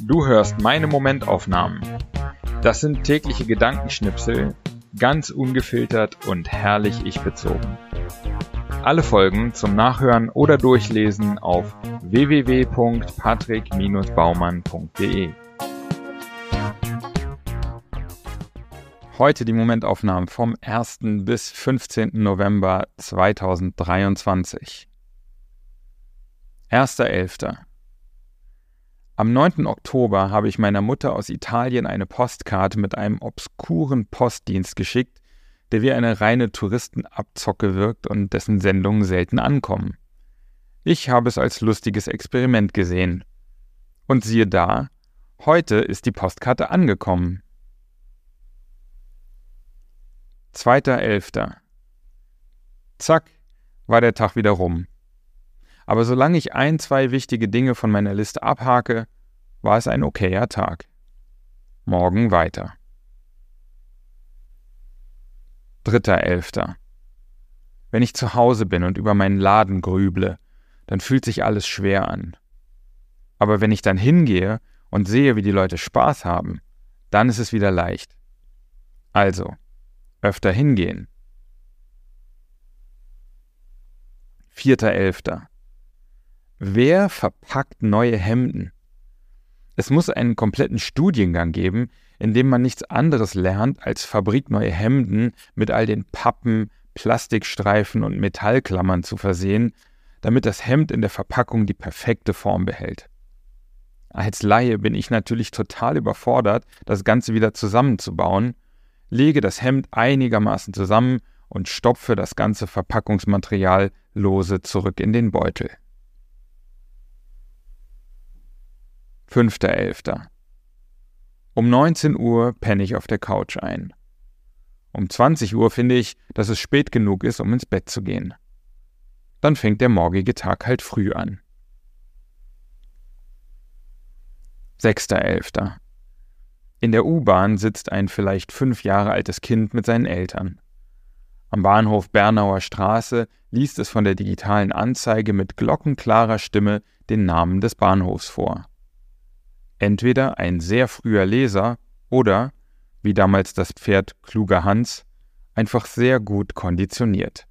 Du hörst meine Momentaufnahmen. Das sind tägliche Gedankenschnipsel, ganz ungefiltert und herrlich ich bezogen. Alle Folgen zum Nachhören oder Durchlesen auf www.patrick-baumann.de. Heute die Momentaufnahmen vom 1. bis 15. November 2023. 1.11. Am 9. Oktober habe ich meiner Mutter aus Italien eine Postkarte mit einem obskuren Postdienst geschickt, der wie eine reine Touristenabzocke wirkt und dessen Sendungen selten ankommen. Ich habe es als lustiges Experiment gesehen. Und siehe da, heute ist die Postkarte angekommen. 2.11. Zack, war der Tag wieder rum. Aber solange ich ein, zwei wichtige Dinge von meiner Liste abhake, war es ein okayer Tag. Morgen weiter. 3.11. Wenn ich zu Hause bin und über meinen Laden grüble, dann fühlt sich alles schwer an. Aber wenn ich dann hingehe und sehe, wie die Leute Spaß haben, dann ist es wieder leicht. Also, öfter hingehen. 4.11. Wer verpackt neue Hemden? Es muss einen kompletten Studiengang geben, in dem man nichts anderes lernt, als fabrikneue Hemden mit all den Pappen, Plastikstreifen und Metallklammern zu versehen, damit das Hemd in der Verpackung die perfekte Form behält. Als Laie bin ich natürlich total überfordert, das Ganze wieder zusammenzubauen, lege das Hemd einigermaßen zusammen und stopfe das ganze Verpackungsmaterial lose zurück in den Beutel. 5.11. Um 19 Uhr penne ich auf der Couch ein. Um 20 Uhr finde ich, dass es spät genug ist, um ins Bett zu gehen. Dann fängt der morgige Tag halt früh an. 6.11. In der U-Bahn sitzt ein vielleicht fünf Jahre altes Kind mit seinen Eltern. Am Bahnhof Bernauer Straße liest es von der digitalen Anzeige mit glockenklarer Stimme den Namen des Bahnhofs vor entweder ein sehr früher Leser oder, wie damals das Pferd kluger Hans, einfach sehr gut konditioniert.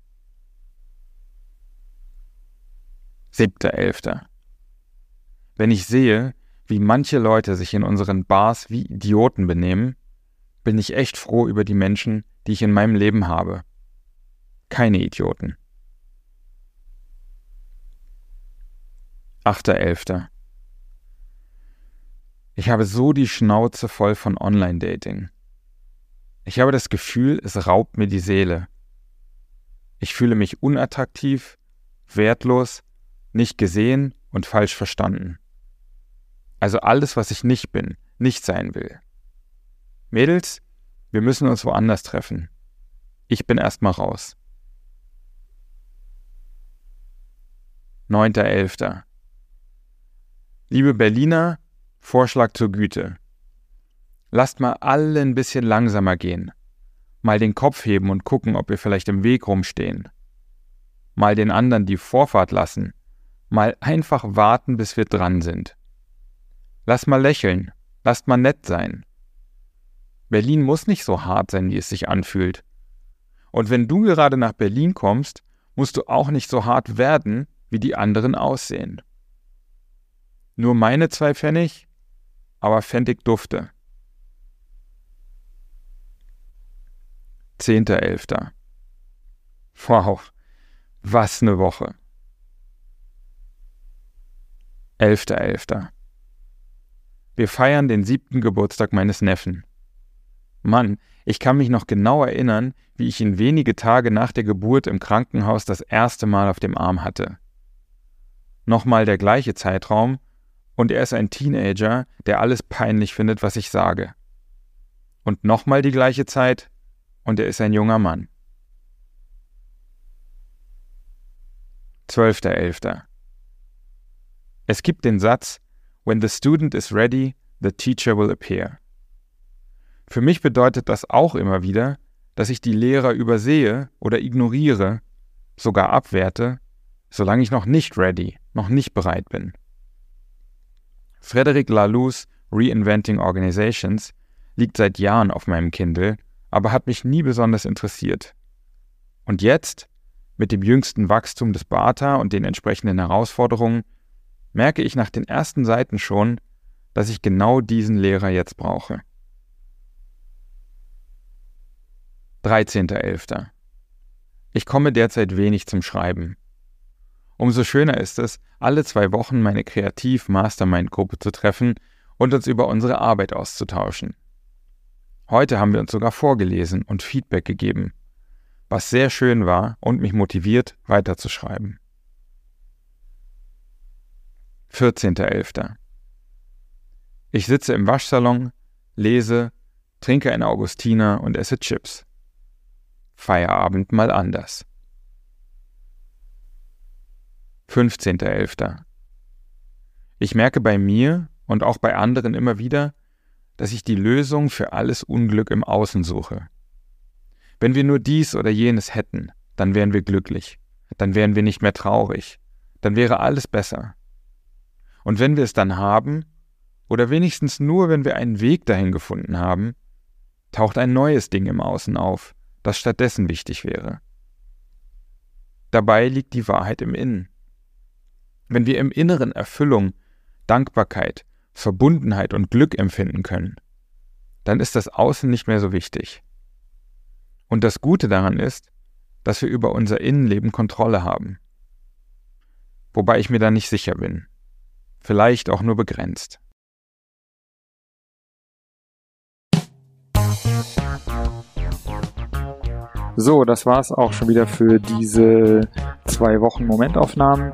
7.11. Wenn ich sehe, wie manche Leute sich in unseren Bars wie Idioten benehmen, bin ich echt froh über die Menschen, die ich in meinem Leben habe. Keine Idioten. 8.11. Ich habe so die Schnauze voll von Online-Dating. Ich habe das Gefühl, es raubt mir die Seele. Ich fühle mich unattraktiv, wertlos, nicht gesehen und falsch verstanden. Also alles, was ich nicht bin, nicht sein will. Mädels, wir müssen uns woanders treffen. Ich bin erstmal raus. 9.11. Liebe Berliner, Vorschlag zur Güte. Lasst mal alle ein bisschen langsamer gehen. Mal den Kopf heben und gucken, ob wir vielleicht im Weg rumstehen. Mal den anderen die Vorfahrt lassen. Mal einfach warten, bis wir dran sind. Lass mal lächeln. Lasst mal nett sein. Berlin muss nicht so hart sein, wie es sich anfühlt. Und wenn du gerade nach Berlin kommst, musst du auch nicht so hart werden, wie die anderen aussehen. Nur meine zwei Pfennig aber Fendig dufte. 10.11. Wow, was ne Woche. 11.11. Wir feiern den siebten Geburtstag meines Neffen. Mann, ich kann mich noch genau erinnern, wie ich ihn wenige Tage nach der Geburt im Krankenhaus das erste Mal auf dem Arm hatte. Nochmal der gleiche Zeitraum, und er ist ein Teenager, der alles peinlich findet, was ich sage. Und nochmal die gleiche Zeit und er ist ein junger Mann. 12.11. Es gibt den Satz, When the student is ready, the teacher will appear. Für mich bedeutet das auch immer wieder, dass ich die Lehrer übersehe oder ignoriere, sogar abwerte, solange ich noch nicht ready, noch nicht bereit bin. Frederic Laloux Reinventing Organizations liegt seit Jahren auf meinem Kindle, aber hat mich nie besonders interessiert. Und jetzt, mit dem jüngsten Wachstum des Bata und den entsprechenden Herausforderungen, merke ich nach den ersten Seiten schon, dass ich genau diesen Lehrer jetzt brauche. 13.11. Ich komme derzeit wenig zum Schreiben. Umso schöner ist es, alle zwei Wochen meine Kreativ-Mastermind-Gruppe zu treffen und uns über unsere Arbeit auszutauschen. Heute haben wir uns sogar vorgelesen und Feedback gegeben, was sehr schön war und mich motiviert, weiterzuschreiben. 14.11. Ich sitze im Waschsalon, lese, trinke eine Augustiner und esse Chips. Feierabend mal anders. 15.11. Ich merke bei mir und auch bei anderen immer wieder, dass ich die Lösung für alles Unglück im Außen suche. Wenn wir nur dies oder jenes hätten, dann wären wir glücklich, dann wären wir nicht mehr traurig, dann wäre alles besser. Und wenn wir es dann haben, oder wenigstens nur, wenn wir einen Weg dahin gefunden haben, taucht ein neues Ding im Außen auf, das stattdessen wichtig wäre. Dabei liegt die Wahrheit im Innen. Wenn wir im Inneren Erfüllung, Dankbarkeit, Verbundenheit und Glück empfinden können, dann ist das Außen nicht mehr so wichtig. Und das Gute daran ist, dass wir über unser Innenleben Kontrolle haben. Wobei ich mir da nicht sicher bin. Vielleicht auch nur begrenzt. So, das war's auch schon wieder für diese zwei Wochen Momentaufnahmen.